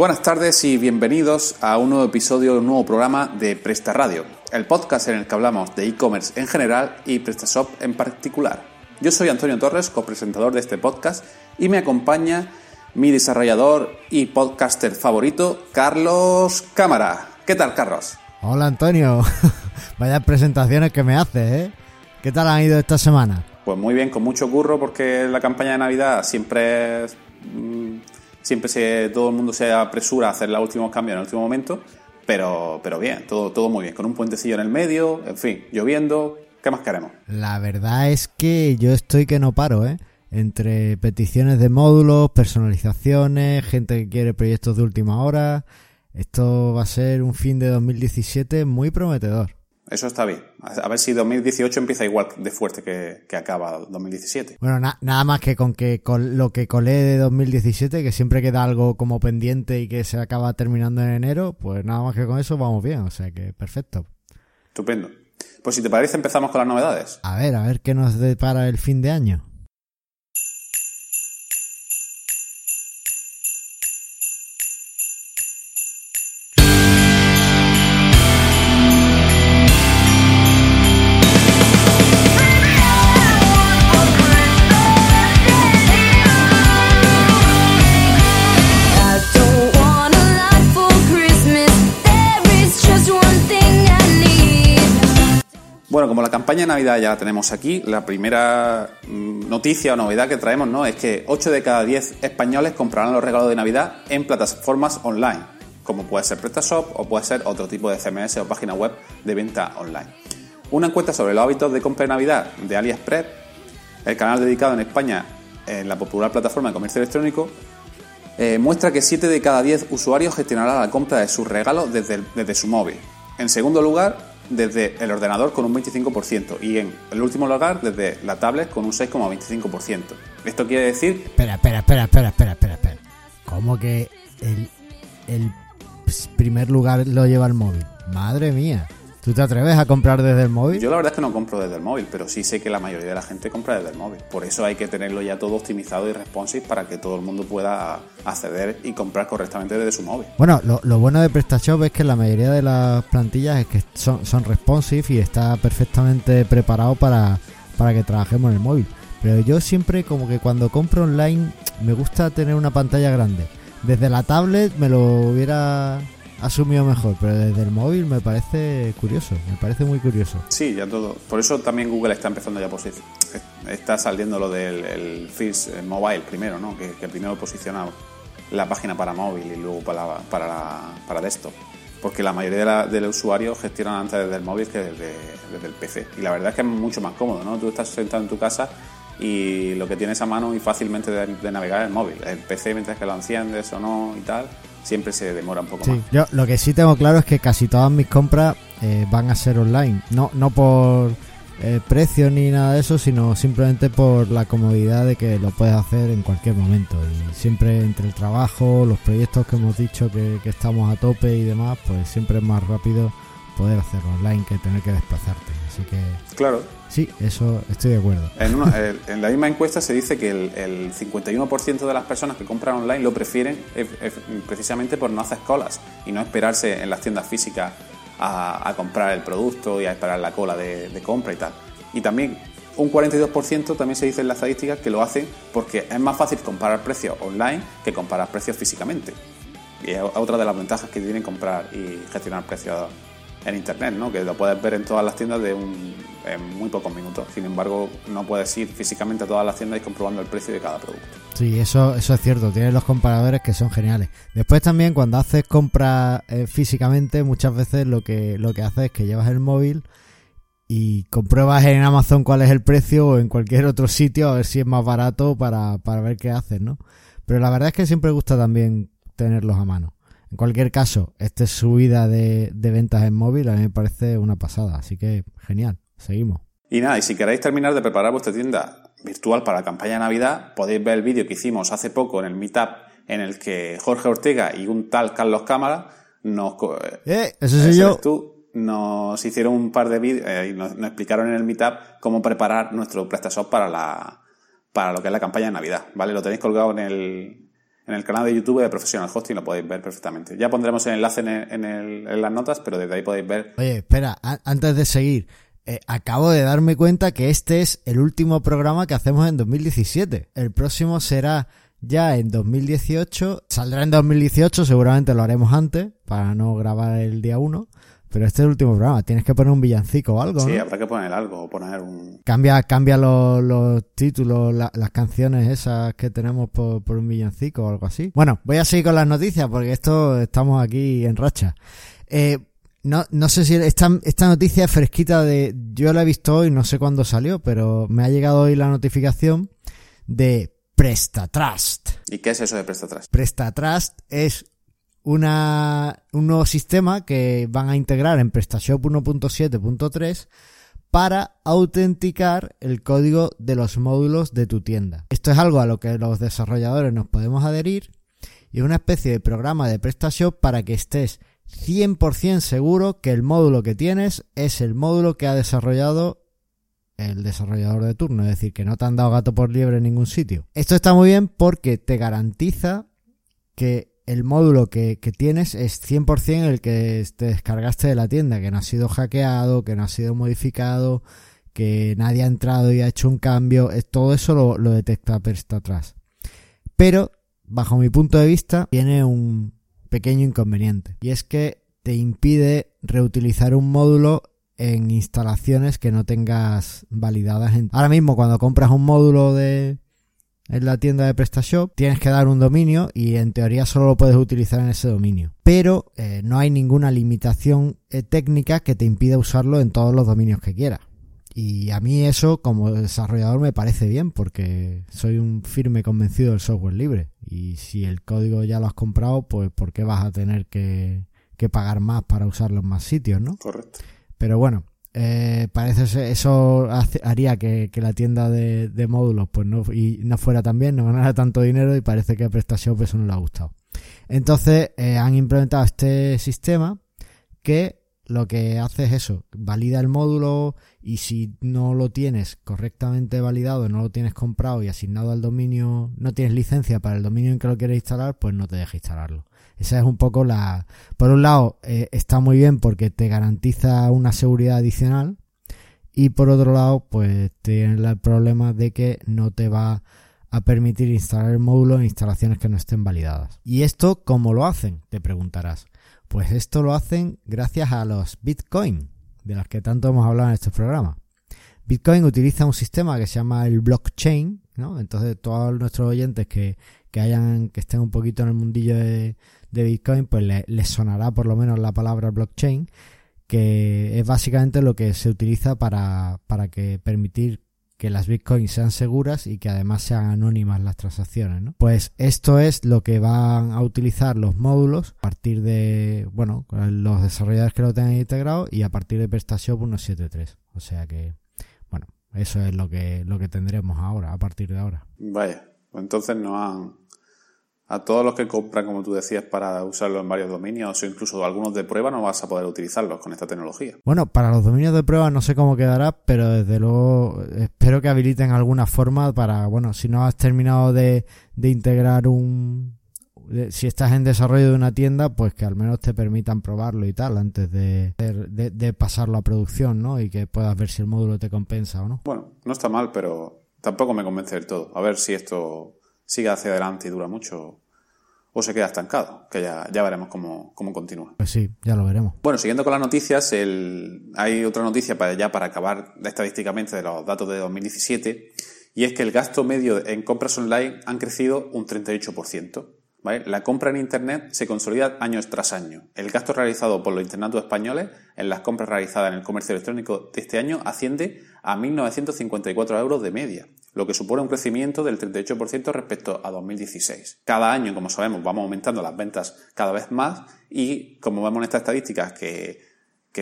Buenas tardes y bienvenidos a un nuevo episodio, un nuevo programa de Presta Radio, el podcast en el que hablamos de e-commerce en general y PrestaShop en particular. Yo soy Antonio Torres, copresentador de este podcast, y me acompaña mi desarrollador y podcaster favorito, Carlos Cámara. ¿Qué tal, Carlos? Hola, Antonio. Vaya presentaciones que me haces, ¿eh? ¿Qué tal han ido esta semana? Pues muy bien, con mucho curro, porque la campaña de Navidad siempre es siempre se, todo el mundo se apresura a hacer los últimos cambios en el último momento, pero, pero bien, todo, todo muy bien, con un puentecillo en el medio, en fin, lloviendo, ¿qué más queremos? La verdad es que yo estoy que no paro, ¿eh? Entre peticiones de módulos, personalizaciones, gente que quiere proyectos de última hora. Esto va a ser un fin de 2017 muy prometedor. Eso está bien. A ver si 2018 empieza igual de fuerte que, acaba 2017. Bueno, nada más que con que con lo que colé de 2017, que siempre queda algo como pendiente y que se acaba terminando en enero, pues nada más que con eso vamos bien. O sea que perfecto. Estupendo. Pues si te parece empezamos con las novedades. A ver, a ver qué nos depara el fin de año. Como la campaña de Navidad ya la tenemos aquí, la primera mm, noticia o novedad que traemos ¿no? es que 8 de cada 10 españoles comprarán los regalos de Navidad en plataformas online, como puede ser PrestaShop o puede ser otro tipo de CMS o página web de venta online. Una encuesta sobre los hábitos de compra de Navidad de AliExpress, el canal dedicado en España en la popular plataforma de comercio electrónico, eh, muestra que 7 de cada 10 usuarios gestionarán la compra de sus regalos desde, desde su móvil. En segundo lugar, desde el ordenador con un 25% y en el último lugar desde la tablet con un 6,25%. Esto quiere decir... Espera, espera, espera, espera, espera, espera, espera. ¿Cómo que el, el primer lugar lo lleva el móvil? Madre mía. ¿Tú te atreves a comprar desde el móvil? Yo la verdad es que no compro desde el móvil, pero sí sé que la mayoría de la gente compra desde el móvil. Por eso hay que tenerlo ya todo optimizado y responsive para que todo el mundo pueda acceder y comprar correctamente desde su móvil. Bueno, lo, bueno de PrestaShop es que la mayoría de las plantillas es que son, son responsive y está perfectamente preparado para, para que trabajemos en el móvil. Pero yo siempre como que cuando compro online me gusta tener una pantalla grande. Desde la tablet me lo hubiera asumido mejor, pero desde el móvil me parece curioso, me parece muy curioso. Sí, ya todo. Por eso también Google está empezando ya a posicionar. Está saliendo lo del el Fish Mobile primero, ¿no? Que, primero posiciona la página para móvil y luego para, para, para desktop. Porque la mayoría de, los usuarios gestionan antes desde el móvil que desde, desde el PC. Y la verdad es que es mucho más cómodo, ¿no? Tú estás sentado en tu casa y lo que tienes a mano y fácilmente de, de navegar es el móvil. El PC mientras que lo enciendes o no y tal, siempre se demora un poco sí, más. Yo lo que sí tengo claro es que casi todas mis compras eh, van a ser online. No, no por eh, precio ni nada de eso, sino simplemente por la comodidad de que lo puedes hacer en cualquier momento. Y siempre entre el trabajo, los proyectos que hemos dicho que, que estamos a tope y demás, pues siempre es más rápido poder hacerlo online que tener que desplazarte. Así que. Claro. Sí, eso estoy de acuerdo. En, la misma encuesta se dice que el, 51% de las personas que compran online lo prefieren precisamente por no hacer colas y no esperarse en las tiendas físicas a, comprar el producto y a esperar la cola de, compra y tal. Y también un 42% también se dice en las estadísticas que lo hacen porque es más fácil comparar precios online que comparar precios físicamente. Y es otra de las ventajas que tienen comprar y gestionar precios en internet, ¿no? que lo puedes ver en todas las tiendas de un, en muy pocos minutos. Sin embargo, no puedes ir físicamente a todas las tiendas y comprobando el precio de cada producto. Sí, eso, eso es cierto. Tienes los comparadores que son geniales. Después también cuando haces compras eh, físicamente, muchas veces lo que, lo que haces es que llevas el móvil y compruebas en Amazon cuál es el precio o en cualquier otro sitio a ver si es más barato para, para ver qué haces, ¿no? Pero la verdad es que siempre gusta también tenerlos a mano. En cualquier caso, esta subida de, de ventas en móvil a mí me parece una pasada, así que genial, seguimos. Y nada, y si queréis terminar de preparar vuestra tienda virtual para la campaña de Navidad, podéis ver el vídeo que hicimos hace poco en el Meetup en el que Jorge Ortega y un tal Carlos Cámara nos... Eh, eso soy yo. Tú, nos hicieron un par de vídeos eh, y nos, explicaron en el Meetup cómo preparar nuestro PrestaShop para la para lo que es la campaña de Navidad, ¿vale? Lo tenéis colgado en el, en el canal de YouTube de Professional Hosting lo podéis ver perfectamente. Ya pondremos el enlace en, las notas, pero desde ahí podéis ver. Oye, espera, antes de seguir, eh, acabo de darme cuenta que este es el último programa que hacemos en 2017. El próximo será ya en 2018. Saldrá en 2018, seguramente lo haremos antes, para no grabar el día 1. Pero este es el último programa, tienes que poner un villancico o algo. Sí, habrá que poner algo, o poner un. Cambia, cambia los, títulos, las canciones esas que tenemos por, un villancico o algo así. Bueno, voy a seguir con las noticias porque esto estamos aquí en racha. Eh, no, no sé si esta, esta noticia es fresquita de. Yo la he visto hoy, no sé cuándo salió, pero me ha llegado hoy la notificación de PrestaTrust. ¿Y qué es eso de PrestaTrust? PrestaTrust es un nuevo sistema que van a integrar en PrestaShop 1.7.3 para autenticar el código de los módulos de tu tienda. Esto es algo a lo que los desarrolladores nos podemos adherir y es una especie de programa de PrestaShop para que estés 100% seguro que el módulo que tienes es el módulo que ha desarrollado el desarrollador de turno, es decir, que no te han dado gato por liebre en ningún sitio. Esto está muy bien porque te garantiza que el módulo que, tienes es 100% el que te descargaste de la tienda, que no ha sido hackeado, que no ha sido modificado, que nadie ha entrado y ha hecho un cambio, todo eso lo, detecta Presta atrás. Pero, bajo mi punto de vista, tiene un pequeño inconveniente, y es que te impide reutilizar un módulo en instalaciones que no tengas validadas. Ahora mismo, cuando compras un módulo de, en la tienda de PrestaShop, tienes que dar un dominio y en teoría solo lo puedes utilizar en ese dominio. Pero eh, no hay ninguna limitación eh, técnica que te impida usarlo en todos los dominios que quieras. Y a mí eso como desarrollador me parece bien porque soy un firme convencido del software libre. Y si el código ya lo has comprado, pues ¿por qué vas a tener que, que pagar más para usarlo en más sitios, no? Correcto. Pero bueno, eh, parece eso haría que, la tienda de, módulos pues no, y no fuera tan bien, no ganara tanto dinero y parece que a PrestaShop eso no le ha gustado. Entonces eh, han implementado este sistema que lo que hace es eso, valida el módulo y si no lo tienes correctamente validado, no lo tienes comprado y asignado al dominio, no tienes licencia para el dominio en que lo quieres instalar, pues no te deja instalarlo. Esa es un poco la... Por un lado, eh, está muy bien porque te garantiza una seguridad adicional y por otro lado, pues tiene el problema de que no te va a permitir instalar el módulo en instalaciones que no estén validadas. ¿Y esto cómo lo hacen? Te preguntarás. Pues esto lo hacen gracias a los Bitcoin, de los que tanto hemos hablado en este programa. Bitcoin utiliza un sistema que se llama el blockchain, ¿no? Entonces todos nuestros oyentes que, que hayan, que estén un poquito en el mundillo de, de Bitcoin, pues les sonará por lo menos la palabra blockchain, que es básicamente lo que se utiliza para, para que permitir que las bitcoins sean seguras y que además sean anónimas las transacciones, ¿no? Pues esto es lo que van a utilizar los módulos a partir de, bueno, los desarrolladores que lo tengan integrado y a partir de PrestaShop 1.7.3. O sea que, bueno, eso es lo que, lo que tendremos ahora, a partir de ahora. Vaya, entonces no han, a todos los que compran, como tú decías, para usarlo en varios dominios o incluso algunos de prueba, no vas a poder utilizarlos con esta tecnología. Bueno, para los dominios de prueba no sé cómo quedará, pero desde luego espero que habiliten alguna forma para, bueno, si no has terminado de, integrar un... si estás en desarrollo de una tienda, pues que al menos te permitan probarlo y tal antes de, de, de pasarlo a producción, ¿no? Y que puedas ver si el módulo te compensa o no. Bueno, no está mal, pero tampoco me convence del todo. A ver si esto sigue hacia adelante y dura mucho o se queda estancado, que ya, ya veremos cómo, cómo, continúa. Pues sí, ya lo veremos. Bueno, siguiendo con las noticias, el, hay otra noticia para ya para acabar estadísticamente de los datos de 2017, y es que el gasto medio en compras online han crecido un 38%. ¿vale? La compra en Internet se consolida año tras año. El gasto realizado por los internatos españoles en las compras realizadas en el comercio electrónico de este año asciende a 1.954 euros de media, lo que supone un crecimiento del 38% respecto a 2016. Cada año, como sabemos, vamos aumentando las ventas cada vez más y como vemos en estas estadísticas que,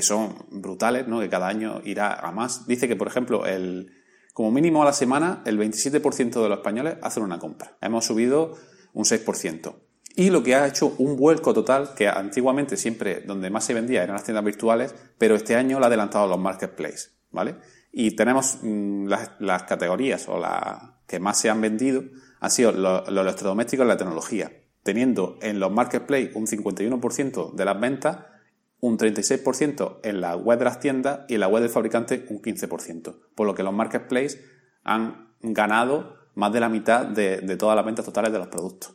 son brutales, ¿no? que cada año irá a más, dice que, por ejemplo, el, como mínimo a la semana, el 27% de los españoles hacen una compra. Hemos subido un 6%. Y lo que ha hecho un vuelco total, que antiguamente siempre donde más se vendía eran las tiendas virtuales, pero este año lo ha adelantado los marketplaces, ¿vale? Y tenemos mm, las, categorías o las que más se han vendido han sido los, electrodomésticos y la tecnología, teniendo en los marketplaces un 51% de las ventas, un 36% en la web de las tiendas y en la web del fabricante un 15%. Por lo que los marketplaces han ganado más de la mitad de, todas las ventas totales de los productos.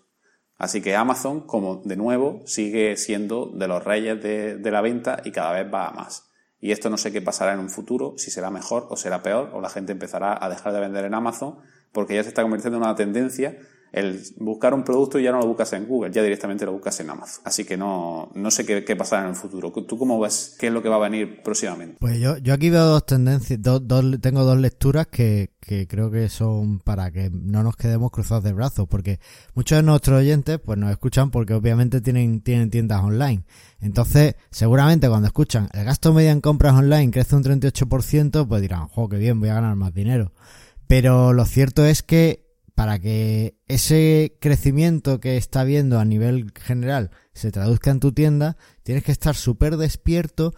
Así que Amazon, como de nuevo, sigue siendo de los reyes de, de, la venta y cada vez va a más. Y esto no sé qué pasará en un futuro, si será mejor o será peor, o la gente empezará a dejar de vender en Amazon, porque ya se está convirtiendo en una tendencia el buscar un producto ya no lo buscas en Google, ya directamente lo buscas en Amazon. Así que no, no sé qué, qué pasará en el futuro. ¿Tú cómo ves qué es lo que va a venir próximamente? Pues yo, yo aquí veo dos tendencias, dos, tengo dos lecturas que, que creo que son para que no nos quedemos cruzados de brazos, porque muchos de nuestros oyentes pues nos escuchan porque obviamente tienen, tienen tiendas online. Entonces, seguramente cuando escuchan el gasto medio en compras online crece un 38%, pues dirán, jo, qué bien, voy a ganar más dinero. Pero lo cierto es que para que ese crecimiento que está viendo a nivel general se traduzca en tu tienda, tienes que estar súper despierto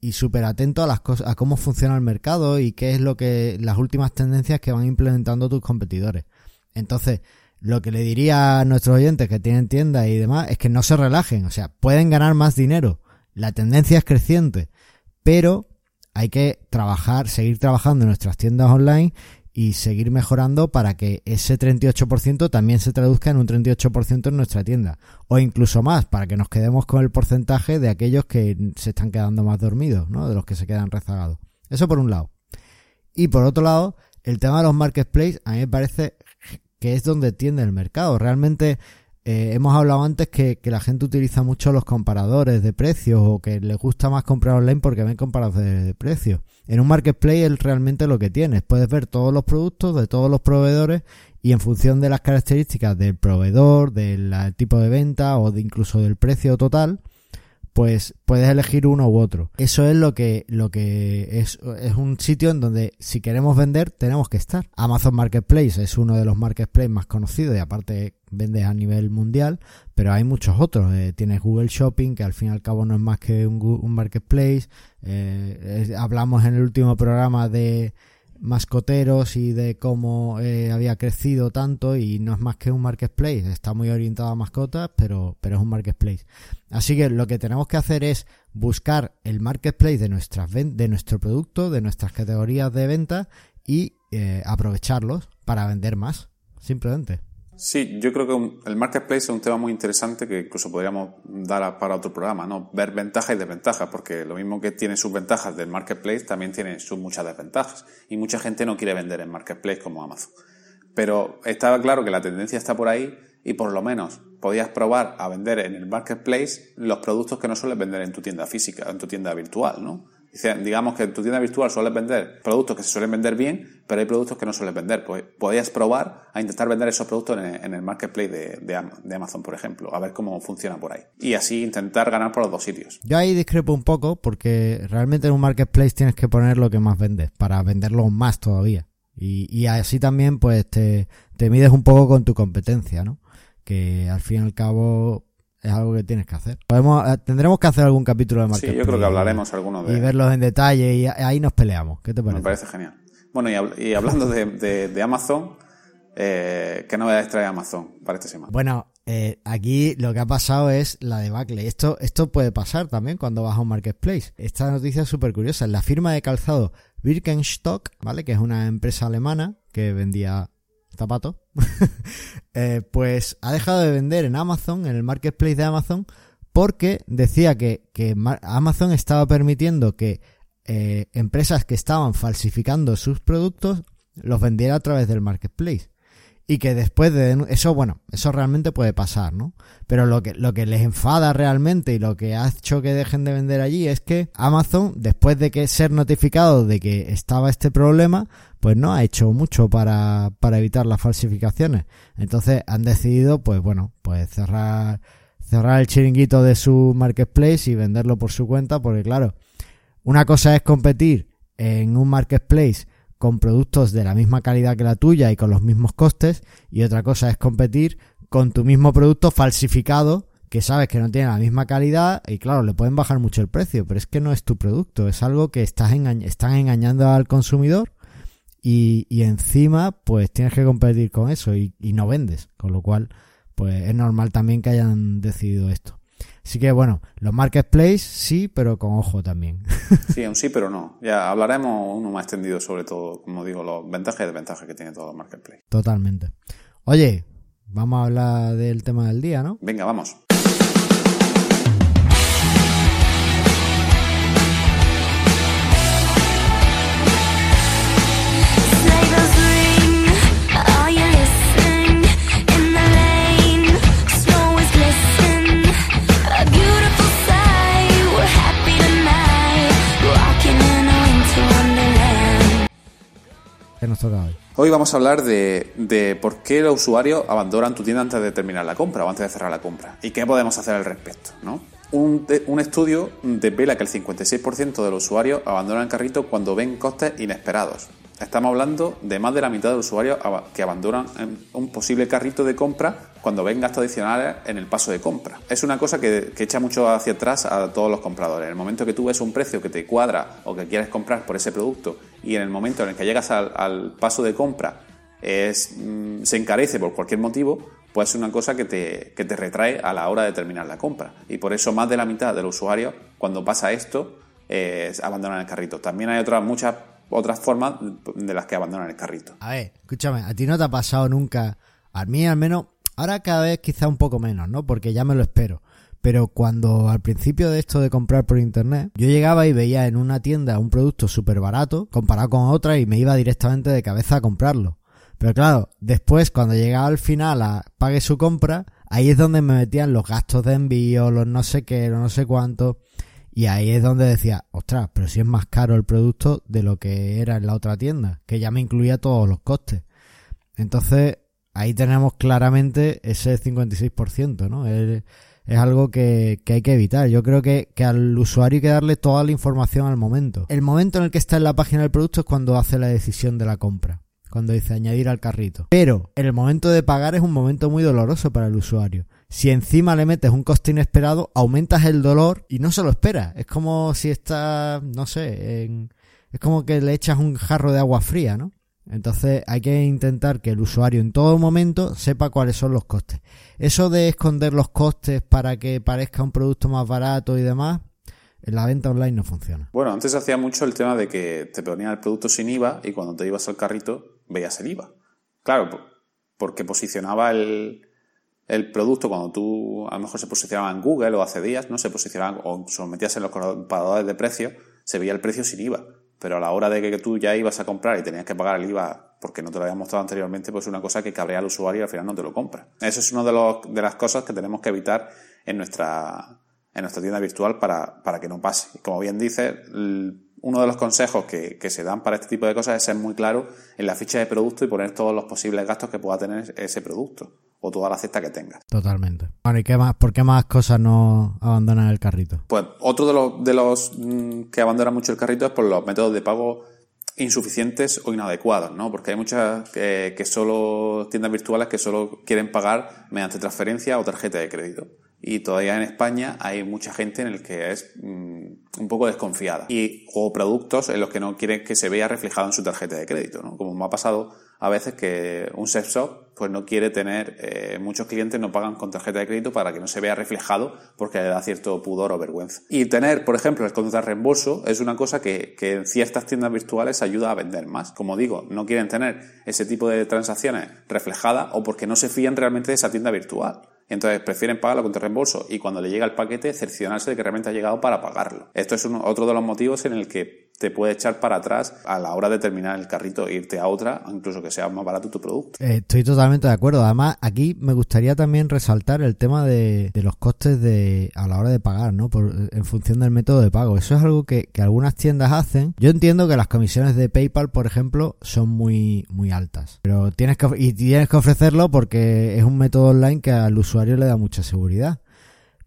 y súper atento a las cosas, a cómo funciona el mercado y qué es lo que, las últimas tendencias que van implementando tus competidores. Entonces, lo que le diría a nuestros oyentes que tienen tiendas y demás es que no se relajen, o sea, pueden ganar más dinero. La tendencia es creciente, pero hay que trabajar, seguir trabajando en nuestras tiendas online y seguir mejorando para que ese 38% también se traduzca en un 38% en nuestra tienda. O incluso más, para que nos quedemos con el porcentaje de aquellos que se están quedando más dormidos, ¿no? De los que se quedan rezagados. Eso por un lado. Y por otro lado, el tema de los marketplaces a mí me parece que es donde tiende el mercado. Realmente eh, hemos hablado antes que, la gente utiliza mucho los comparadores de precios o que les gusta más comprar online porque ven comparadores de, precios. En un marketplace es realmente lo que tienes. Puedes ver todos los productos de todos los proveedores y en función de las características del proveedor, del tipo de venta o de incluso del precio total, pues puedes elegir uno u otro. Eso es lo que, lo que es, es un sitio en donde si queremos vender tenemos que estar. Amazon Marketplace es uno de los marketplaces más conocidos y aparte vendes a nivel mundial, pero hay muchos otros. Eh, tienes Google Shopping, que al fin y al cabo no es más que un, un marketplace. Eh, hablamos en el último programa de mascoteros y de cómo eh, había crecido tanto y no es más que un marketplace, está muy orientado a mascotas, pero, pero es un marketplace. Así que lo que tenemos que hacer es buscar el marketplace de nuestras de nuestro producto, de nuestras categorías de venta y eh, aprovecharlos para vender más, simplemente. Sí, yo creo que el marketplace es un tema muy interesante que incluso podríamos dar para otro programa, ¿no? Ver ventajas y desventajas, porque lo mismo que tiene sus ventajas del marketplace, también tiene sus muchas desventajas. Y mucha gente no quiere vender en marketplace como Amazon. Pero estaba claro que la tendencia está por ahí y por lo menos podías probar a vender en el marketplace los productos que no sueles vender en tu tienda física, en tu tienda virtual, ¿no? Digamos que en tu tienda virtual sueles vender productos que se suelen vender bien, pero hay productos que no sueles vender. Pues podías probar a intentar vender esos productos en el, marketplace de, Amazon, por ejemplo, a ver cómo funciona por ahí. Y así intentar ganar por los dos sitios. Yo ahí discrepo un poco porque realmente en un marketplace tienes que poner lo que más vendes para venderlo más todavía. Y, así también pues te, te mides un poco con tu competencia, ¿no? Que al fin y al cabo es algo que tienes que hacer. Podemos, eh, tendremos que hacer algún capítulo de marketing. Sí, yo creo que hablaremos alguno de... Y verlos en detalle y ahí nos peleamos. ¿Qué te parece? Me parece genial. Bueno, y, hablando de, Amazon, eh, ¿qué novedades trae Amazon para esta semana? Bueno, eh, aquí lo que ha pasado es la debacle. Esto, esto puede pasar también cuando vas a un marketplace. Esta noticia es súper curiosa. La firma de calzado Birkenstock, ¿vale? Que es una empresa alemana que vendía zapato, eh, pues ha dejado de vender en Amazon, en el marketplace de Amazon, porque decía que, que Amazon estaba permitiendo que eh, empresas que estaban falsificando sus productos los vendiera a través del marketplace y que después de eso bueno eso realmente puede pasar no pero lo que lo que les enfada realmente y lo que ha hecho que dejen de vender allí es que Amazon después de que ser notificado de que estaba este problema pues no ha hecho mucho para para evitar las falsificaciones. Entonces han decidido pues bueno pues cerrar cerrar el chiringuito de su marketplace y venderlo por su cuenta porque claro una cosa es competir en un marketplace con productos de la misma calidad que la tuya y con los mismos costes y otra cosa es competir con tu mismo producto falsificado que sabes que no tiene la misma calidad y claro, le pueden bajar mucho el precio, pero es que no es tu producto, es algo que estás están engañando al consumidor y, y encima pues tienes que competir con eso y, y no vendes, con lo cual pues es normal también que hayan decidido esto. Así que bueno, los marketplaces sí, pero con ojo también. Sí, un sí, pero no. Ya hablaremos uno más extendido sobre todo, como digo, los ventajas y desventajas que tiene todo el marketplace. Totalmente. Oye, vamos a hablar del tema del día, ¿no? Venga, vamos. Hoy. Vamos a hablar de, por qué los usuarios abandonan tu tienda antes de terminar la compra o antes de cerrar la compra y qué podemos hacer al respecto, ¿no? Un, un estudio desvela que el 56% de los usuarios abandonan el carrito cuando ven costes inesperados. Estamos hablando de más de la mitad de usuarios que abandonan em, un posible carrito de compra cuando ven gastos adicionales en el paso de compra. Es una cosa que, que echa mucho hacia atrás a todos los compradores. En el momento que tú ves un precio que te cuadra o que quieres comprar por ese producto y en el momento en el que llegas al, paso de compra mm, se encarece por cualquier motivo, pues es una cosa que te, que te retrae a la hora de terminar la compra. Y por eso más de la mitad de los usuarios, cuando pasa esto, eh, abandonan el carrito. También hay otras muchas otras formas de las que abandonan el carrito. A ver, escúchame, ¿a ti no te ha pasado nunca? A mí al menos, ahora cada vez quizá un poco menos, ¿no? Porque ya me lo espero. Pero cuando al principio de esto de comprar por internet, yo llegaba y veía en una tienda un producto súper barato comparado con otra y me iba directamente de cabeza a comprarlo. Pero claro, después cuando llegaba al final a pague su compra, ahí es donde me metían los gastos de envío, los no sé qué, los no sé cuánto. Y ahí es donde decía, ostras, pero si es más caro el producto de lo que era en la otra tienda, que ya me incluía todos los costes. Entonces, ahí tenemos claramente ese 56%, ¿no? Es, algo que, que hay que evitar. Yo creo que, que al usuario hay que darle toda la información al momento. El momento en el que está en la página del producto es cuando hace la decisión de la compra. Cuando dice añadir al carrito. Pero el momento de pagar es un momento muy doloroso para el usuario. Si encima le metes un coste inesperado, aumentas el dolor y no se lo espera. Es como si está, no sé, en- es como que le echas un jarro de agua fría, ¿no? Entonces hay que intentar que el usuario en todo momento sepa cuáles son los costes. Eso de esconder los costes para que parezca un producto más barato y demás, en la venta online no funciona. Bueno, antes se hacía mucho el tema de que te ponían el producto sin IVA y cuando te ibas al carrito veías el IVA. Claro, po- porque posicionaba el, el producto cuando tú a lo mejor se posicionaba en Google o hace días, ¿no? Se posicionaba o se metías en los comparadores de precios, se veía el precio sin IVA. Pero a la hora de que tú ya ibas a comprar y tenías que pagar el IVA porque no te lo había mostrado anteriormente, pues es una cosa que cabrea al usuario y al final no te lo compra. Eso es una de, las cosas que tenemos que evitar en nuestra, en nuestra tienda virtual para, para que no pase. Como bien dice, uno de los consejos que, que se dan para este tipo de cosas es ser muy claro en la ficha de producto y poner todos los posibles gastos que pueda tener ese producto o toda la cesta que tengas. Totalmente. Bueno, ¿y qué más, por qué más cosas no abandonan el carrito? Pues otro de los, de los mm, que abandona mucho el carrito es por los métodos de pago insuficientes o inadecuados, ¿no? Porque hay muchas que, que solo, tiendas virtuales que solo quieren pagar mediante transferencia o tarjeta de crédito. Y todavía en España hay mucha gente en el que es mm, un poco desconfiada. Y, o productos en los que no quieren que se vea reflejado en su tarjeta de crédito, ¿no? Como me ha pasado a veces que un sex shop pues no quiere tener, eh, muchos clientes no pagan con tarjeta de crédito para que no se vea reflejado porque le da cierto pudor o vergüenza. Y tener, por ejemplo, el contrarreembolso es una cosa que, que en ciertas tiendas virtuales ayuda a vender más. Como digo, no quieren tener ese tipo de transacciones reflejadas o porque no se fían realmente de esa tienda virtual. Entonces prefieren pagarlo con reembolso y cuando le llega el paquete cerciorarse de que realmente ha llegado para pagarlo. Esto es otro de los motivos en el que te puede echar para atrás a la hora de terminar el carrito e irte a otra, incluso que sea más barato tu producto. Eh, estoy totalmente de acuerdo. Además, aquí me gustaría también resaltar el tema de, de los costes de a la hora de pagar, ¿no? En función del método de pago. Eso es algo que, que algunas tiendas hacen. Yo entiendo que las comisiones de PayPal, por ejemplo, son muy muy altas, pero tienes que y tienes que ofrecerlo porque es un método online que al usuario le da mucha seguridad.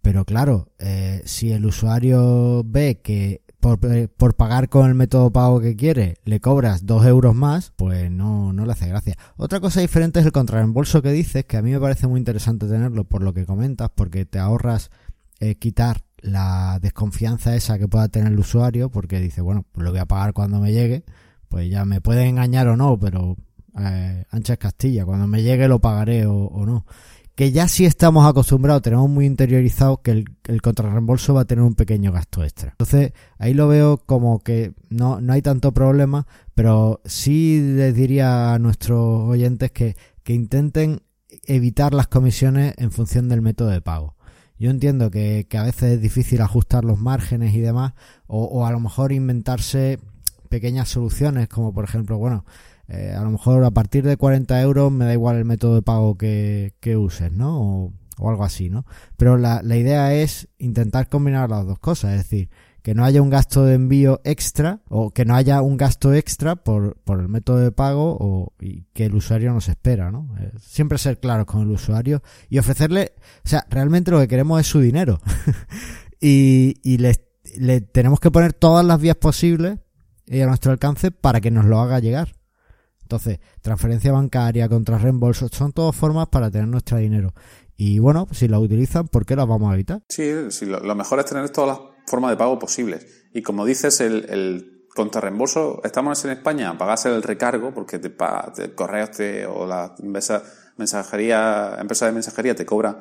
Pero claro, eh, si el usuario ve que por, eh, por pagar con el método pago que quiere le cobras dos euros más, pues no, no le hace gracia. Otra cosa diferente es el contrarreembolso que dices, que a mí me parece muy interesante tenerlo por lo que comentas, porque te ahorras eh, quitar la desconfianza esa que pueda tener el usuario, porque dice, bueno, pues lo voy a pagar cuando me llegue, pues ya me pueden engañar o no, pero eh, ancha es Castilla, cuando me llegue lo pagaré o no. Que ya sí estamos acostumbrados, tenemos muy interiorizado que el, contrarreembolso va a tener un pequeño gasto extra. Entonces, ahí lo veo como que no, no hay tanto problema, pero sí les diría a nuestros oyentes que, que intenten evitar las comisiones en función del método de pago. Yo entiendo que, que a veces es difícil ajustar los márgenes y demás, o, o a lo mejor inventarse pequeñas soluciones, como por ejemplo, bueno, eh, a lo mejor a partir de 40 euros me da igual el método de pago que, que uses, ¿no? O, o algo así, ¿no? Pero la, la idea es intentar combinar las dos cosas, es decir, que no haya un gasto de envío extra o que no haya un gasto extra por, por el método de pago o y que el usuario nos espera, ¿no? Eh, siempre ser claros con el usuario y ofrecerle, o sea, realmente lo que queremos es su dinero y, y le, le tenemos que poner todas las vías posibles eh, a nuestro alcance para que nos lo haga llegar. Entonces, transferencia bancaria, contra reembolso, son todas formas para tener nuestro dinero. Y bueno, si la utilizan, ¿por qué las vamos a evitar? Sí, sí lo, mejor es tener todas las formas de pago posibles. Y como dices, el, el contrarreembolso, estamos en España, pagas el recargo, porque te, te correos te, o la empresa, mensajería, empresa de mensajería te cobra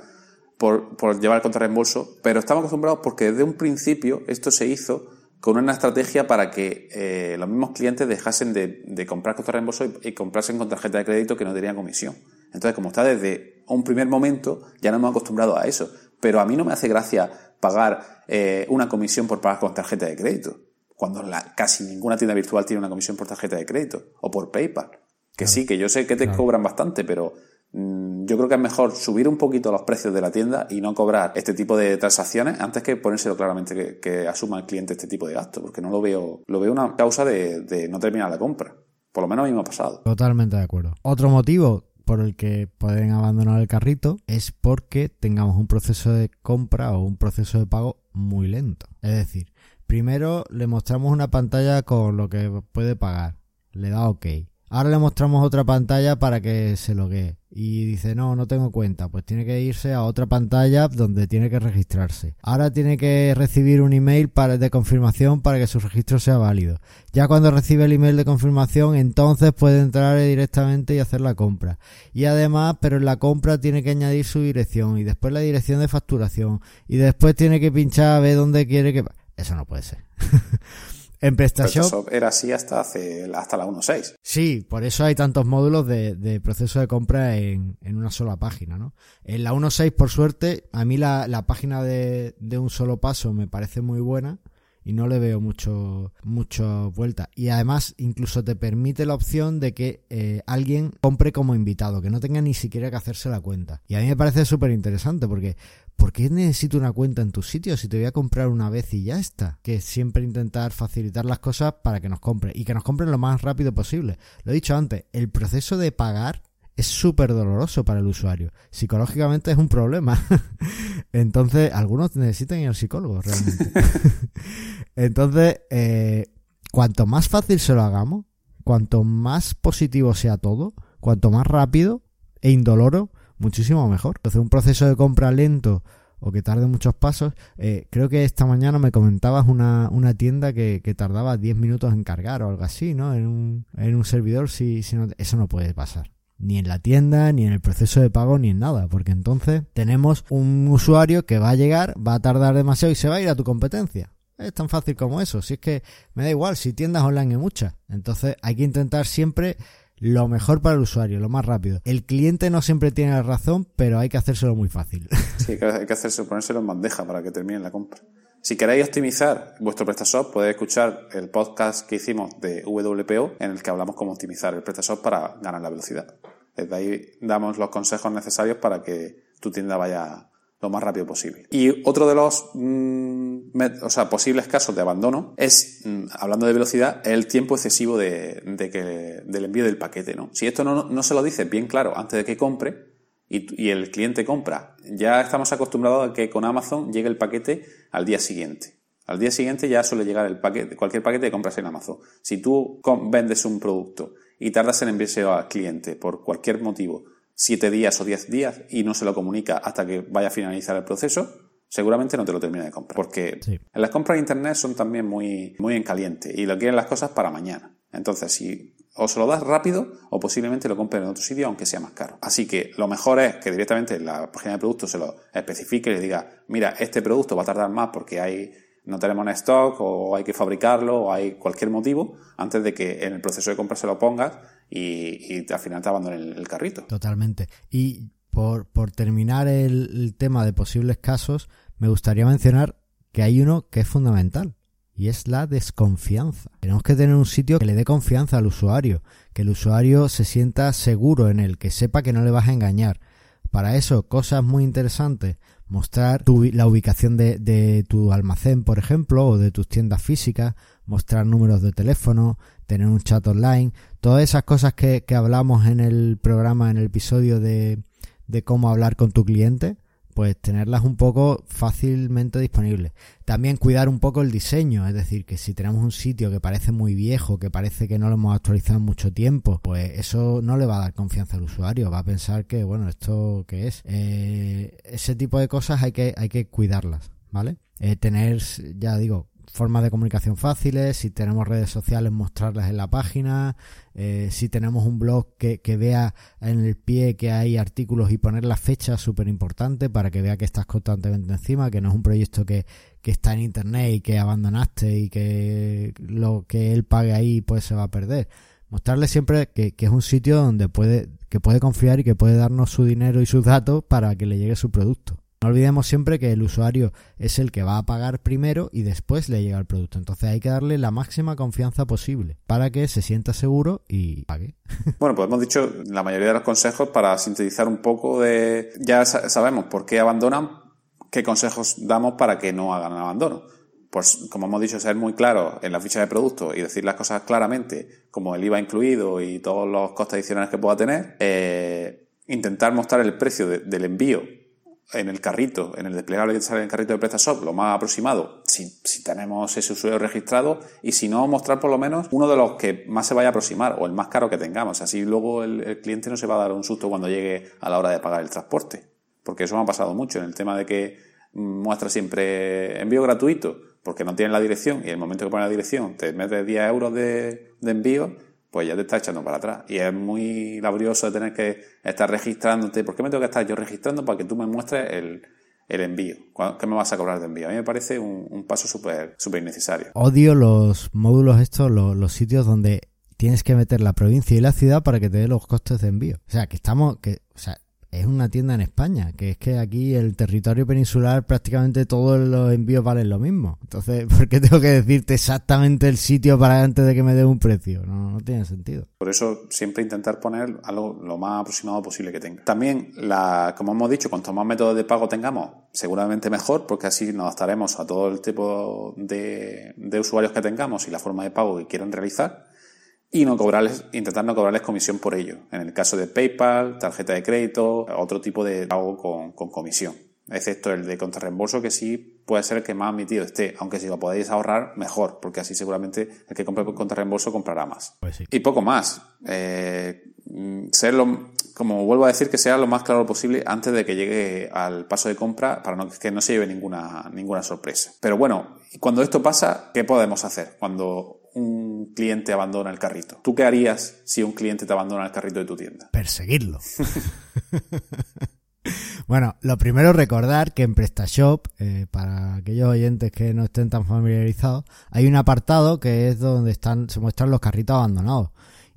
por, por llevar el contrarreembolso, pero estamos acostumbrados porque desde un principio esto se hizo con una estrategia para que eh, los mismos clientes dejasen de, de comprar con reembolso y, y, comprasen con tarjeta de crédito que no tenían comisión. Entonces, como está desde un primer momento, ya nos hemos acostumbrado a eso. Pero a mí no me hace gracia pagar eh, una comisión por pagar con tarjeta de crédito, cuando la, casi ninguna tienda virtual tiene una comisión por tarjeta de crédito o por PayPal. Que claro. sí, que yo sé que te claro. cobran bastante, pero yo creo que es mejor subir un poquito los precios de la tienda y no cobrar este tipo de transacciones antes que ponérselo claramente que, que asuma el cliente este tipo de gasto, porque no lo veo, lo veo una causa de, de no terminar la compra. Por lo menos a mí me ha pasado. Totalmente de acuerdo. Otro motivo por el que pueden abandonar el carrito es porque tengamos un proceso de compra o un proceso de pago muy lento. Es decir, primero le mostramos una pantalla con lo que puede pagar, le da OK. Ahora le mostramos otra pantalla para que se loguee y dice no, no tengo cuenta, pues tiene que irse a otra pantalla donde tiene que registrarse. Ahora tiene que recibir un email para, de confirmación para que su registro sea válido. Ya cuando recibe el email de confirmación, entonces puede entrar directamente y hacer la compra. Y además, pero en la compra tiene que añadir su dirección y después la dirección de facturación y después tiene que pinchar a ver dónde quiere que... Eso no puede ser. En PrestaShop, PrestaShop era así hasta hace hasta la 1.6. Sí, por eso hay tantos módulos de, de proceso de compra en, en, una sola página, ¿no? En la 1.6, por suerte, a mí la, la página de, de, un solo paso me parece muy buena y no le veo mucho mucho vuelta. Y además, incluso te permite la opción de que eh, alguien compre como invitado, que no tenga ni siquiera que hacerse la cuenta. Y a mí me parece súper interesante porque ¿por qué necesito una cuenta en tu sitio si te voy a comprar una vez y ya está? Que siempre intentar facilitar las cosas para que nos compren y que nos compren lo más rápido posible. Lo he dicho antes, el proceso de pagar es súper doloroso para el usuario. Psicológicamente es un problema. Entonces, algunos necesitan ir al psicólogo realmente. Entonces, eh, cuanto más fácil se lo hagamos, cuanto más positivo sea todo, cuanto más rápido e indoloro, muchísimo mejor. Entonces, un proceso de compra lento o que tarde muchos pasos. Eh, creo que esta mañana me comentabas una, una tienda que, que, tardaba 10 minutos en cargar o algo así, ¿no? En un, en un servidor, si, si no, eso no puede pasar. Ni en la tienda, ni en el proceso de pago, ni en nada, porque entonces tenemos un usuario que va a llegar, va a tardar demasiado y se va a ir a tu competencia. Es tan fácil como eso. Si es que me da igual, si tiendas online hay muchas. Entonces hay que intentar siempre lo mejor para el usuario, lo más rápido. El cliente no siempre tiene la razón, pero hay que hacérselo muy fácil. Sí, hay que hacerse, ponérselo en bandeja para que termine la compra. Si queréis optimizar vuestro PrestaShop, podéis escuchar el podcast que hicimos de WPO en el que hablamos cómo optimizar el PrestaShop para ganar la velocidad. Desde ahí damos los consejos necesarios para que tu tienda vaya lo más rápido posible. Y otro de los mmm, o sea, posibles casos de abandono es, mmm, hablando de velocidad, el tiempo excesivo de, de que, del envío del paquete. ¿no? Si esto no, no se lo dice bien claro antes de que compre y, y el cliente compra, ya estamos acostumbrados a que con Amazon llegue el paquete al día siguiente. Al día siguiente ya suele llegar el paquete, cualquier paquete que compras en Amazon. Si tú vendes un producto y tardas en enviárselo al cliente por cualquier motivo, siete días o diez días y no se lo comunica hasta que vaya a finalizar el proceso, seguramente no te lo termina de comprar. Porque sí. las compras de internet son también muy, muy en caliente y lo quieren las cosas para mañana. Entonces, si o se lo das rápido o posiblemente lo compren en otro sitio aunque sea más caro. Así que lo mejor es que directamente en la página de producto se lo especifique y le diga, mira, este producto va a tardar más porque hay no tenemos en stock o hay que fabricarlo o hay cualquier motivo antes de que en el proceso de compra se lo pongas y, al final te abandonen el, carrito. Totalmente. Y por, por terminar el, el tema de posibles casos, me gustaría mencionar que hay uno que es fundamental y es la desconfianza. Tenemos que tener un sitio que le dé confianza al usuario, que el usuario se sienta seguro en el que sepa que no le vas a engañar. Para eso, cosas muy interesantes, mostrar tu- la ubicación de, de tu almacén, por ejemplo, o de tus tiendas físicas, mostrar números de teléfono, tener un chat online, todas esas cosas que, que hablamos en el programa, en el episodio de, de cómo hablar con tu cliente, pues tenerlas un poco fácilmente disponibles. También cuidar un poco el diseño, es decir, que si tenemos un sitio que parece muy viejo, que parece que no lo hemos actualizado en mucho tiempo, pues eso no le va a dar confianza al usuario, va a pensar que, bueno, ¿esto qué es? Eh, ese tipo de cosas hay que, hay que cuidarlas, ¿vale? Eh, tener, ya digo, formas de comunicación fáciles, si tenemos redes sociales mostrarlas en la página, eh, si tenemos un blog que, que vea en el pie que hay artículos y poner la fecha súper importante para que vea que estás constantemente encima, que no es un proyecto que, que está en internet y que abandonaste y que lo que él pague ahí pues se va a perder. Mostrarle siempre que, que es un sitio donde puede, que puede confiar y que puede darnos su dinero y sus datos para que le llegue su producto. No olvidemos siempre que el usuario es el que va a pagar primero y después le llega el producto. Entonces hay que darle la máxima confianza posible para que se sienta seguro y pague. Bueno, pues hemos dicho la mayoría de los consejos para sintetizar un poco de... Ya sa- sabemos por qué abandonan, qué consejos damos para que no hagan el abandono. Pues, como hemos dicho, ser muy claro en la ficha de producto y decir las cosas claramente, como el IVA incluido y todos los costes adicionales que pueda tener. Eh, intentar mostrar el precio de- del envío en el carrito, en el desplegable que sale en el carrito de PrestaShop, lo más aproximado, si, si tenemos ese usuario registrado, y si no, mostrar por lo menos uno de los que más se vaya a aproximar, o el más caro que tengamos. Así luego el, cliente no se va a dar un susto cuando llegue a la hora de pagar el transporte. Porque eso me ha pasado mucho en el tema de que mm, muestra siempre envío gratuito, porque no tiene la dirección, y en el momento que pone la dirección te metes 10 euros de envío, pues ya te está echando para atrás. Y es muy laborioso tener que estar registrándote. ¿Por qué me tengo que estar yo registrando para que tú me muestres el, el envío? ¿Cuál- ¿Qué me vas a cobrar de envío? A mí me parece un, un paso súper súper innecesario. Odio los módulos estos, los, los sitios donde tienes que meter la provincia y la ciudad para que te dé los costes de envío. O sea, que estamos, que, es una tienda en España, que es que aquí el territorio peninsular prácticamente todos los envíos valen lo mismo. Entonces, ¿por qué tengo que decirte exactamente el sitio para antes de que me dé un precio? No, no tiene sentido. Por eso siempre intentar poner algo lo más aproximado posible que tenga. También, la, como hemos dicho, cuanto más métodos de pago tengamos, seguramente mejor, porque así nos adaptaremos a todo el tipo de, de usuarios que tengamos y la forma de pago que quieran realizar. Y no cobrarles, intentar no cobrarles comisión por ello. En el caso de PayPal, tarjeta de crédito, otro tipo de pago con, con comisión. Excepto el de contrarreembolso, que sí puede ser el que más admitido esté. Aunque si lo podéis ahorrar, mejor, porque así seguramente el que compre con contrarreembolso comprará más. Pues sí. Y poco más. Eh, mm, ser lo, como vuelvo a decir, que sea lo más claro posible antes de que llegue al paso de compra para no, que no se lleve ninguna, ninguna sorpresa. Pero bueno, cuando esto pasa, ¿qué podemos hacer? Cuando un cliente abandona el carrito. ¿Tú qué harías si un cliente te abandona el carrito de tu tienda? perseguirlo. bueno, lo primero recordar que en PrestaShop, eh, para aquellos oyentes que no estén tan familiarizados, hay un apartado que es donde están, se muestran los carritos abandonados.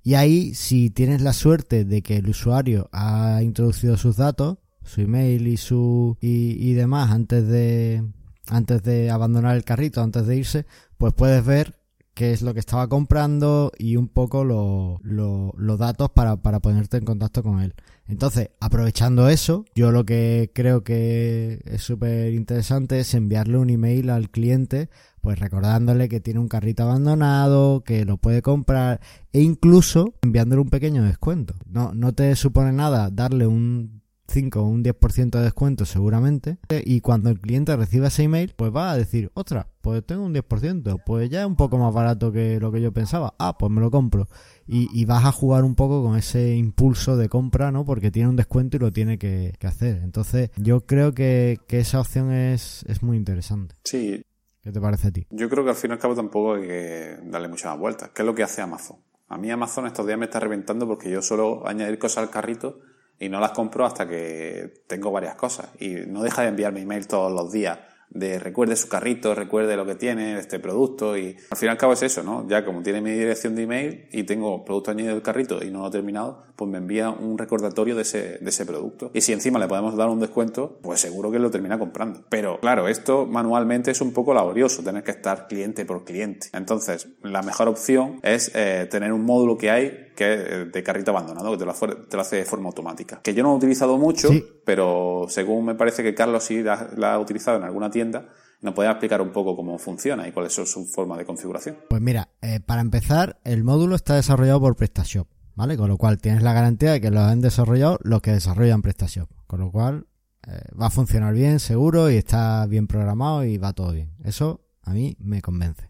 Y ahí, si tienes la suerte de que el usuario ha introducido sus datos, su email y su y, y demás antes de antes de abandonar el carrito, antes de irse, pues puedes ver qué es lo que estaba comprando y un poco lo- lo- los datos para, para ponerte en contacto con él. Entonces, aprovechando eso, yo lo que creo que es súper interesante es enviarle un email al cliente, pues recordándole que tiene un carrito abandonado, que lo puede comprar e incluso enviándole un pequeño descuento. No, no te supone nada darle un 5 o un 10% de descuento seguramente. Y cuando el cliente reciba ese email, pues va a decir, ostras, pues tengo un 10%, pues ya es un poco más barato que lo que yo pensaba. Ah, pues me lo compro. Y, y vas a jugar un poco con ese impulso de compra, ¿no? Porque tiene un descuento y lo tiene que, que hacer. Entonces, yo creo que, que esa opción es, es muy interesante. Sí, ¿Qué te parece a ti? Yo creo que al fin y al cabo tampoco hay que darle muchas más vueltas. ¿Qué es lo que hace Amazon? A mí Amazon estos días me está reventando porque yo suelo añadir cosas al carrito y no las compro hasta que tengo varias cosas. Y no deja de enviarme email todos los días de recuerde su carrito, recuerde lo que tiene este producto y al fin y al cabo es eso, ¿no? Ya como tiene mi dirección de email y tengo producto añadido al carrito y no lo he terminado, pues me envía un recordatorio de ese, de ese producto. Y si encima le podemos dar un descuento, pues seguro que lo termina comprando. Pero claro, esto manualmente es un poco laborioso, tener que estar cliente por cliente. Entonces, la mejor opción es eh, tener un módulo que hay que es de carrito abandonado, que te lo, hace- te lo hace de forma automática. Que yo no he utilizado mucho, Sí. pero según me parece que Carlos sí la, la ha utilizado en alguna tienda, nos puede explicar un poco cómo funciona y cuáles son sus formas de configuración. Pues mira, eh, para empezar, el módulo está desarrollado por PrestaShop, ¿vale? Con lo cual tienes la garantía de que lo han desarrollado los que desarrollan PrestaShop. Con lo cual eh, va a funcionar bien, seguro, y está bien programado y va todo bien. Eso a mí me convence.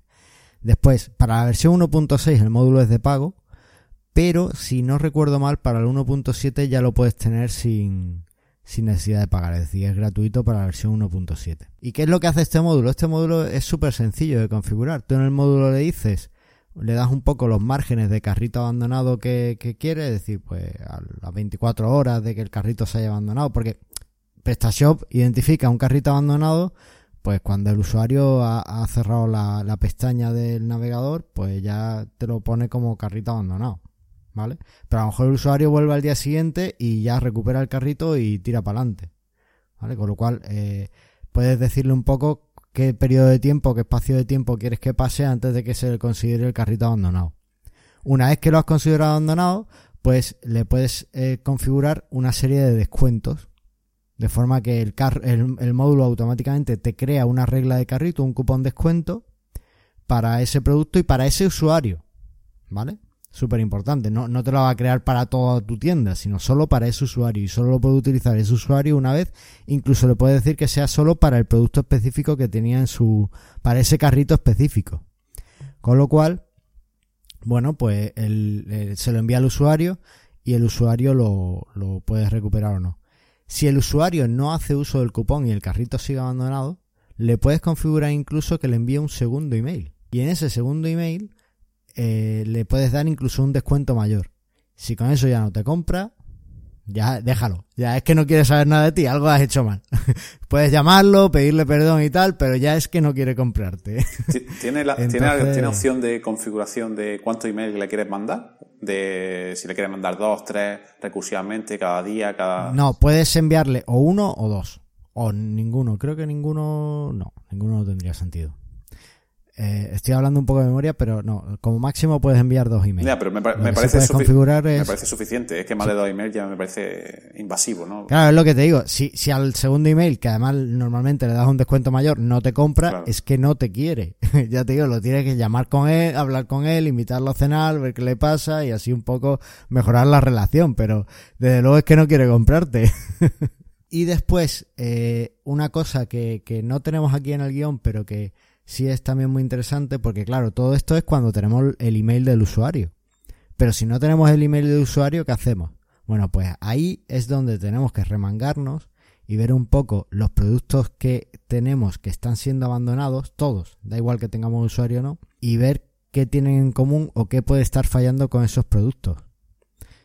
Después, para la versión 1.6 el módulo es de pago, pero si no recuerdo mal, para el 1.7 ya lo puedes tener sin, sin necesidad de pagar, es decir, es gratuito para la versión 1.7. ¿Y qué es lo que hace este módulo? Este módulo es súper sencillo de configurar. Tú en el módulo le dices, le das un poco los márgenes de carrito abandonado que, quieres, es decir, pues a las 24 horas de que el carrito se haya abandonado, porque PrestaShop identifica un carrito abandonado, pues cuando el usuario ha, ha cerrado la, la pestaña del navegador, pues ya te lo pone como carrito abandonado. ¿Vale? Pero a lo mejor el usuario vuelve al día siguiente y ya recupera el carrito y tira para adelante. ¿Vale? Con lo cual, eh, puedes decirle un poco qué periodo de tiempo, qué espacio de tiempo quieres que pase antes de que se le considere el carrito abandonado. Una vez que lo has considerado abandonado, pues le puedes eh, configurar una serie de descuentos. De forma que el, car- el, el módulo automáticamente te crea una regla de carrito, un cupón descuento para ese producto y para ese usuario. ¿Vale? Súper importante. No, no te lo va a crear para toda tu tienda, sino solo para ese usuario. Y solo lo puede utilizar ese usuario una vez. Incluso le puede decir que sea solo para el producto específico que tenía en su. para ese carrito específico. Con lo cual, bueno, pues se lo envía al usuario y el usuario lo, lo puede recuperar o no. Si el usuario no hace uso del cupón y el carrito sigue abandonado, le puedes configurar incluso que le envíe un segundo email. Y en ese segundo email eh, le puedes dar incluso un descuento mayor. Si con eso ya no te compra, ya déjalo. Ya es que no quiere saber nada de ti, algo has hecho mal. puedes llamarlo, pedirle perdón y tal, pero ya es que no quiere comprarte. Ti- ¿Tiene, la- Entonces- ¿tiene, ¿Tiene opción de configuración de cuántos emails le quieres mandar? De si le quieres mandar dos, tres, recursivamente, cada día, cada... No, puedes enviarle o uno o dos. O ninguno. Creo que ninguno. No, ninguno no tendría sentido. Eh, estoy hablando un poco de memoria, pero no. Como máximo puedes enviar dos emails. Ya, pero me, pa- parece me parece suficiente. Es que más de dos emails ya me parece invasivo, ¿no? Claro, es lo que te digo. Si, si al segundo email, que además normalmente le das un descuento mayor, no te compra, Claro. es que no te quiere. ya te digo, lo tienes que llamar con él, hablar con él, invitarlo a cenar, ver qué le pasa y así un poco mejorar la relación. Pero desde luego es que no quiere comprarte. y después, eh, una cosa que, que no tenemos aquí en el guion, pero que sí es también muy interesante, porque claro, todo esto es cuando tenemos el email del usuario. Pero si no tenemos el email del usuario, ¿qué hacemos? Bueno, pues ahí es donde tenemos que remangarnos y ver un poco los productos que tenemos que están siendo abandonados, todos, da igual que tengamos usuario o no, y ver qué tienen en común o qué puede estar fallando con esos productos.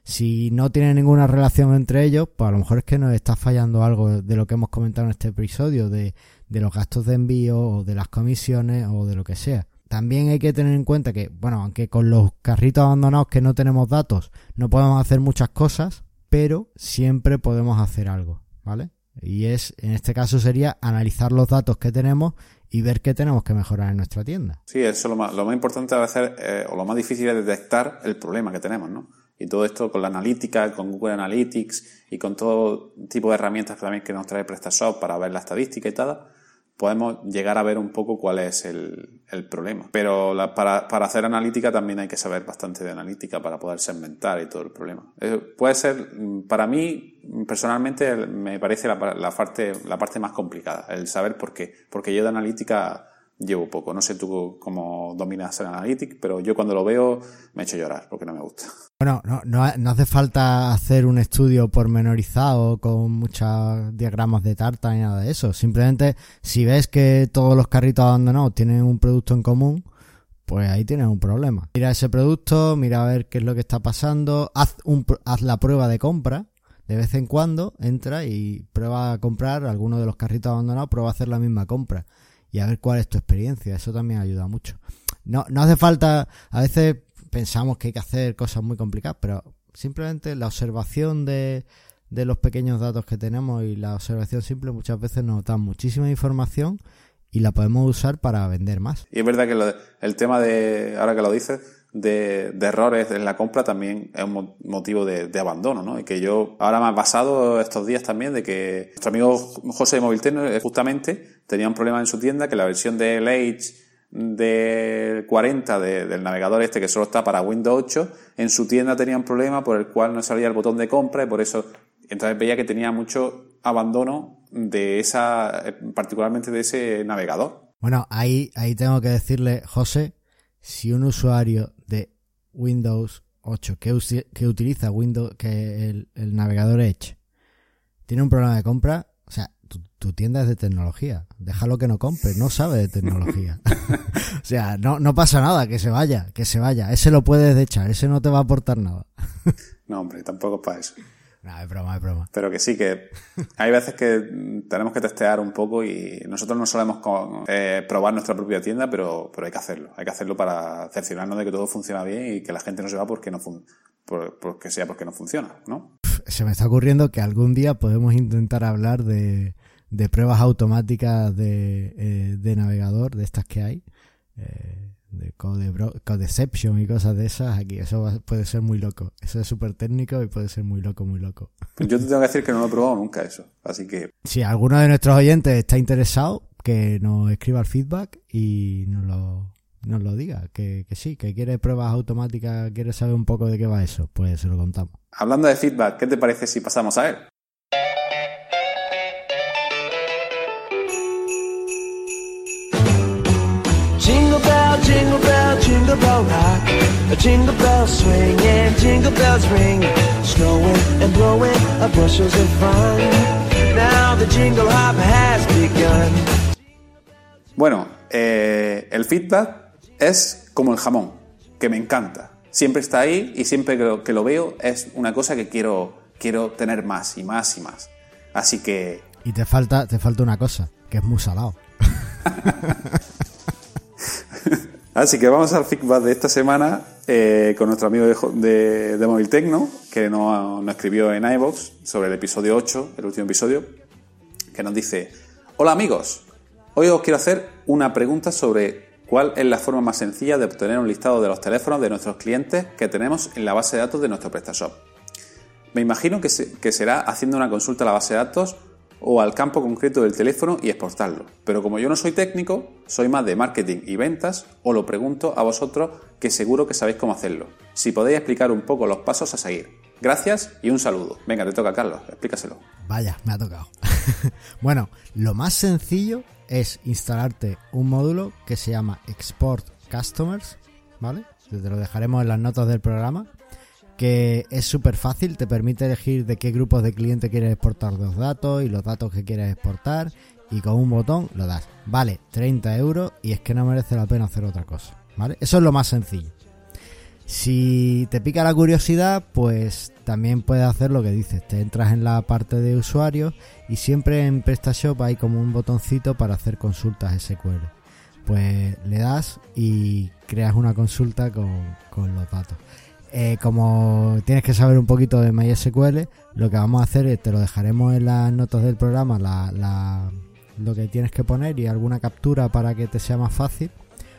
Si no tienen ninguna relación entre ellos, pues a lo mejor es que nos está fallando algo de lo que hemos comentado en este episodio, de, de los gastos de envío o de las comisiones o de lo que sea. También hay que tener en cuenta que, bueno, aunque con los carritos abandonados que no tenemos datos no podemos hacer muchas cosas, pero siempre podemos hacer algo, ¿vale? Y es, en este caso sería analizar los datos que tenemos y ver qué tenemos que mejorar en nuestra tienda. Sí, eso es lo más, lo más importante a veces, eh, o lo más difícil es detectar el problema que tenemos, ¿no? Y todo esto con la analítica, con Google Analytics y con todo tipo de herramientas también que nos trae PrestaShop para ver la estadística y tal, podemos llegar a ver un poco cuál es el, el problema. Pero la- para, para hacer analítica también hay que saber bastante de analítica para poder segmentar y todo el problema. Eh, puede ser, mm, para mí, personalmente, me parece la, la parte, la parte más complicada, el saber por qué. Porque yo de analítica llevo poco. No sé tú cómo dominas el Analytics, pero yo cuando lo veo me echo llorar porque no me gusta. Bueno, no, no, no hace falta hacer un estudio pormenorizado con muchos diagramas de tarta ni nada de eso. Simplemente, si ves que todos los carritos abandonados tienen un producto en común, pues ahí tienes un problema. Mira ese producto, mira a ver qué es lo que está pasando, haz, un, haz la prueba de compra. De vez en cuando entra y prueba a comprar alguno de los carritos abandonados, prueba a hacer la misma compra y a ver cuál es tu experiencia. Eso también ayuda mucho. No, no hace falta, a veces pensamos que hay que hacer cosas muy complicadas, pero simplemente la observación de, de los pequeños datos que tenemos y la observación simple muchas veces nos dan muchísima información y la podemos usar para vender más. Y es verdad que lo- el tema de, ahora que lo dices, de, errores en la compra también es un mo- motivo de, abandono, ¿no? Y que yo ahora me ha pasado estos días también de que nuestro amigo José de Movilten eh, justamente tenía un problema en su tienda que la versión del Edge del 40 de- del navegador este que solo está para Windows 8, en su tienda tenía un problema por el cual no salía el botón de compra y por eso entonces veía que tenía mucho abandono de esa, eh, particularmente de ese navegador. Bueno, ahí, ahí tengo que decirle, José, si un usuario Windows 8 que, que utiliza Windows, que el, el navegador Edge, tiene un problema de compra, o sea, tu, tu tienda es de tecnología. Déjalo que no compre, no sabe de tecnología. o sea, no, no pasa nada, que se vaya, que se vaya. Ese lo puedes echar, ese no te va a aportar nada. No, hombre, tampoco es para eso. No, es broma, es broma. Pero que sí, que hay veces que tenemos que testear un poco y nosotros no solemos con- eh, probar nuestra propia tienda, pero, pero hay que hacerlo. Hay que hacerlo para cerciorarnos de que todo funciona bien y que la gente no se va porque no fun por, porque sea porque no funciona, ¿no? se me está ocurriendo que algún día podemos intentar hablar de, de pruebas automáticas de, eh, de navegador, de estas que hay, eh, de code bro- codeception y cosas de esas aquí. Eso va- puede ser muy loco. Eso es súper técnico y puede ser muy loco, muy loco. Yo te tengo que decir que no lo he probado nunca eso. Así que Si alguno de nuestros oyentes está interesado, que nos escriba el feedback y nos lo, nos lo diga. Que, que sí, que quiere pruebas automáticas, quiere saber un poco de qué va eso, pues se lo contamos. hablando de feedback, ¿qué te parece si pasamos a él? Jingle bell, jingle bell, jingle bell rock. A jingle bell swing and jingle bells ring. Snowing and blowing up bushels of fun. Now the jingle hop has begun. Bueno, eh, el feedback es como el jamón, que me encanta. Siempre está ahí y siempre que lo, que lo veo es una cosa que quiero, quiero tener más y más y más. Así que Y te falta, te falta una cosa, que es muy salado. Así que vamos al feedback de esta semana eh, con nuestro amigo de, de, Móvil Tecno, que nos, nos escribió en iVoox sobre el episodio 8, el último episodio, que nos dice: Hola amigos, hoy os quiero hacer una pregunta sobre cuál es la forma más sencilla de obtener un listado de los teléfonos de nuestros clientes que tenemos en la base de datos de nuestro PrestaShop. Me imagino que será haciendo una consulta a la base de datos o al campo concreto del teléfono y exportarlo. Pero como yo no soy técnico, soy más de marketing y ventas, os lo pregunto a vosotros que seguro que sabéis cómo hacerlo. Si podéis explicar un poco los pasos a seguir. Gracias y un saludo. Venga, te toca Carlos, explícaselo. Vaya, me ha tocado. bueno, lo más sencillo es instalarte un módulo que se llama Export Customers, ¿vale? Te lo dejaremos en las notas del programa. Que es súper fácil, te permite elegir de qué grupos de cliente quieres exportar los datos y los datos que quieres exportar. Y con un botón lo das. Vale, 30 euros y es que no merece la pena hacer otra cosa, ¿vale? Eso es lo más sencillo. Si te pica la curiosidad, pues también puedes hacer lo que dices. Te entras en la parte de usuarios y siempre en PrestaShop hay como un botoncito para hacer consultas SQL. Pues le das y creas una consulta con, con los datos. Eh, como tienes que saber un poquito de MySQL, lo que vamos a hacer es te lo dejaremos en las notas del programa, lo que tienes que poner y alguna captura para que te sea más fácil.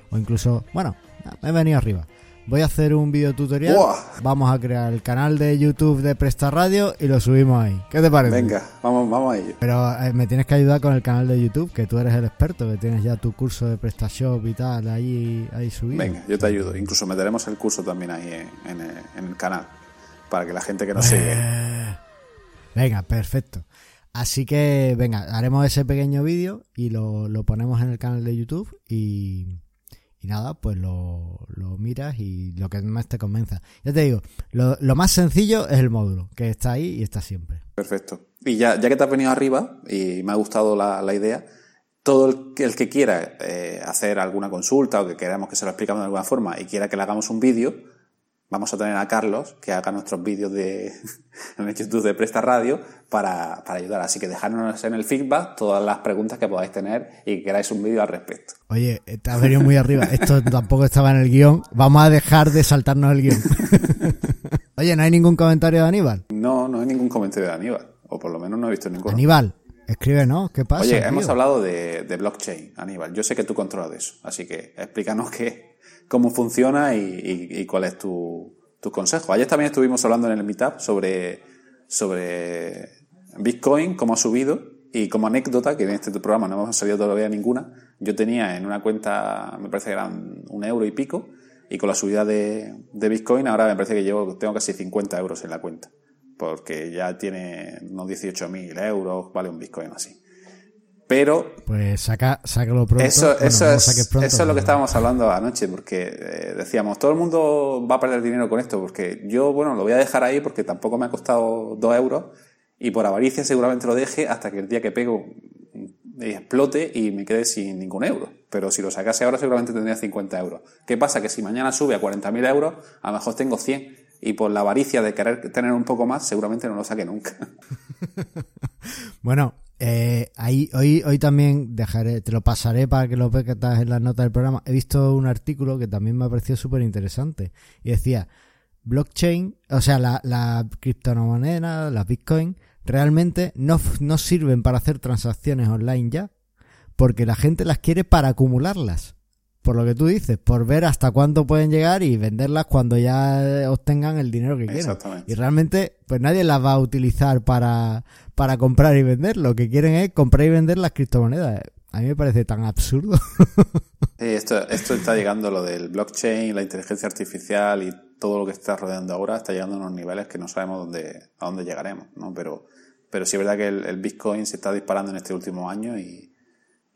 O incluso, bueno, me he venido arriba. Voy a hacer un video tutorial. ¡Buah! Vamos a crear el canal de YouTube de Presta Radio y lo subimos ahí. ¿Qué te parece? Venga, vamos, vamos a ello. Pero eh, me tienes que ayudar con el canal de YouTube, que tú eres el experto, que tienes ya tu curso de PrestaShop y tal, ahí, ahí subido. Venga, yo te ayudo. Incluso meteremos el curso también ahí en, en el, en el canal. Para que la gente que nos sigue. Eh, Venga, perfecto. Así que, venga, haremos ese pequeño vídeo y lo, lo ponemos en el canal de YouTube y, nada, pues lo, lo miras y lo que más te convenza. Ya te digo, lo, lo más sencillo es el módulo, que está ahí y está siempre. Perfecto. Y ya, ya que te has venido arriba y me ha gustado la, la idea, todo el, que- el que quiera eh, hacer alguna consulta o que queramos que se lo explicamos de alguna forma y quiera que le hagamos un vídeo, vamos a tener a Carlos que haga nuestros vídeos de, en el YouTube de Presta Radio para, para ayudar. Así que dejadnos en el feedback todas las preguntas que podáis tener y que queráis un vídeo al respecto. Oye, eh, te has venido muy arriba. Esto tampoco estaba en el guion. Vamos a dejar de saltarnos el guion. Oye, ¿no hay ningún comentario de Aníbal? No, no hay ningún comentario de Aníbal, o por lo menos no he visto ninguno. Aníbal, escribe, ¿no? ¿Qué pasa? Oye, tío? hemos hablado de, de blockchain, Aníbal. Yo sé que tú controlas eso, así que explícanos qué, cómo funciona y, y- y cuál es tu, tu consejo. Ayer también estuvimos hablando en el Meetup sobre, sobre Bitcoin, cómo ha subido y como anécdota, que en este programa no hemos salido todavía ninguna, yo tenía en una cuenta, me parece que eran un euro y pico, y con la subida de, de Bitcoin ahora me parece que llevo, tengo casi 50 euros en la cuenta, porque ya tiene unos 18.000 euros, vale un Bitcoin así. Pero Pues saca, sácalo pronto. eso, Bueno, eso, no es, pronto, eso es lo que estábamos hablando anoche, porque eh, decíamos, todo el mundo va a perder dinero con esto, porque yo, bueno, lo voy a dejar ahí porque tampoco me ha costado dos euros y por avaricia seguramente lo deje hasta que el día que pego mm, explote y me quede sin ningún euro. Pero si lo sacase ahora seguramente tendría 50 euros. ¿Qué pasa? Que si mañana sube a 40.000 euros, a lo mejor tengo 100 y por la avaricia de querer tener un poco más, seguramente no lo saque nunca. Bueno, eh, ahí, hoy, hoy también dejaré, te lo pasaré para que lo veas en las notas del programa. He visto un artículo que también me ha parecido súper interesante. Y decía, blockchain, o sea, la, la criptomoneda, las bitcoin, realmente no, no sirven para hacer transacciones online ya, porque la gente las quiere para acumularlas. Por lo que tú dices, por ver hasta cuánto pueden llegar y venderlas cuando ya eh, obtengan el dinero que quieren. Exactamente. Y realmente, pues nadie las va a utilizar para, para comprar y vender. Lo que quieren es comprar y vender las criptomonedas. A mí me parece tan absurdo. Esto, esto está llegando, lo del blockchain, la inteligencia artificial y todo lo que está rodeando ahora, está llegando a unos niveles que no sabemos dónde, a dónde llegaremos, ¿no? Pero, pero sí es verdad que el, el Bitcoin se está disparando en este último año y,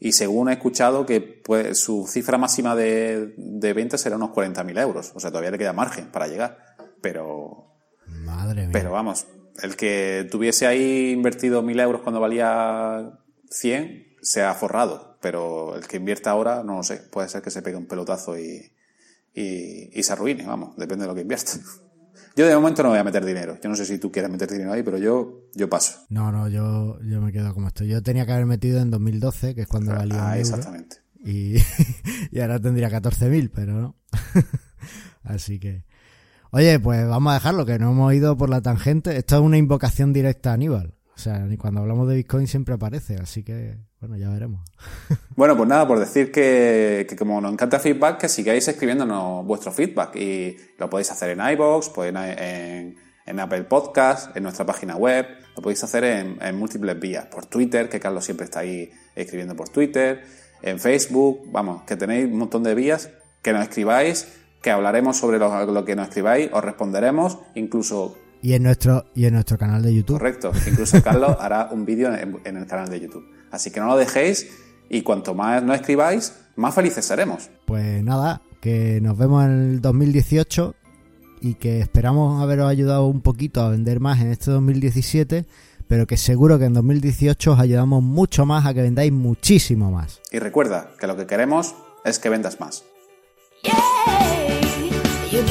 y según he escuchado que pues, su cifra máxima de, de ventas será unos 40.000 euros. O sea, todavía le queda margen para llegar. Pero, Madre mía. pero vamos, el que tuviese ahí invertido 1.000 euros cuando valía 100 se ha forrado. Pero el que invierta ahora, no lo sé, puede ser que se pegue un pelotazo y, y, y se arruine, vamos, depende de lo que invierta. Yo de momento no voy a meter dinero. Yo no sé si tú quieres meter dinero ahí, pero yo, yo paso. No, no, yo, yo me quedo como estoy. Yo tenía que haber metido en 2012, que es cuando valía un Ah, euro, exactamente. Y, y ahora tendría 14.000, pero no. Así que... Oye, pues vamos a dejarlo, que no hemos ido por la tangente. Esto es una invocación directa a Aníbal. O sea, ni cuando hablamos de Bitcoin siempre aparece, así que, bueno, ya veremos. Bueno, pues nada, por decir que, como nos encanta feedback, que sigáis escribiéndonos vuestro feedback. Y lo podéis hacer en iVoox, pues en, en, Apple Podcast, en nuestra página web, lo podéis hacer en, en múltiples vías, por Twitter, que Carlos siempre está ahí escribiendo por Twitter, en Facebook, vamos, que tenéis un montón de vías, que nos escribáis, que hablaremos sobre lo, lo que nos escribáis, os responderemos, incluso Y en nuestro, y en nuestro canal de YouTube. Correcto. Incluso Carlos hará un vídeo en, en el canal de YouTube. Así que no lo dejéis y cuanto más nos escribáis, más felices seremos. Pues nada, que nos vemos en el 2018 y que esperamos haberos ayudado un poquito a vender más en este 2017, pero que seguro que en 2018 os ayudamos mucho más a que vendáis muchísimo más. Y recuerda que lo que queremos es que vendas más. Yeah, you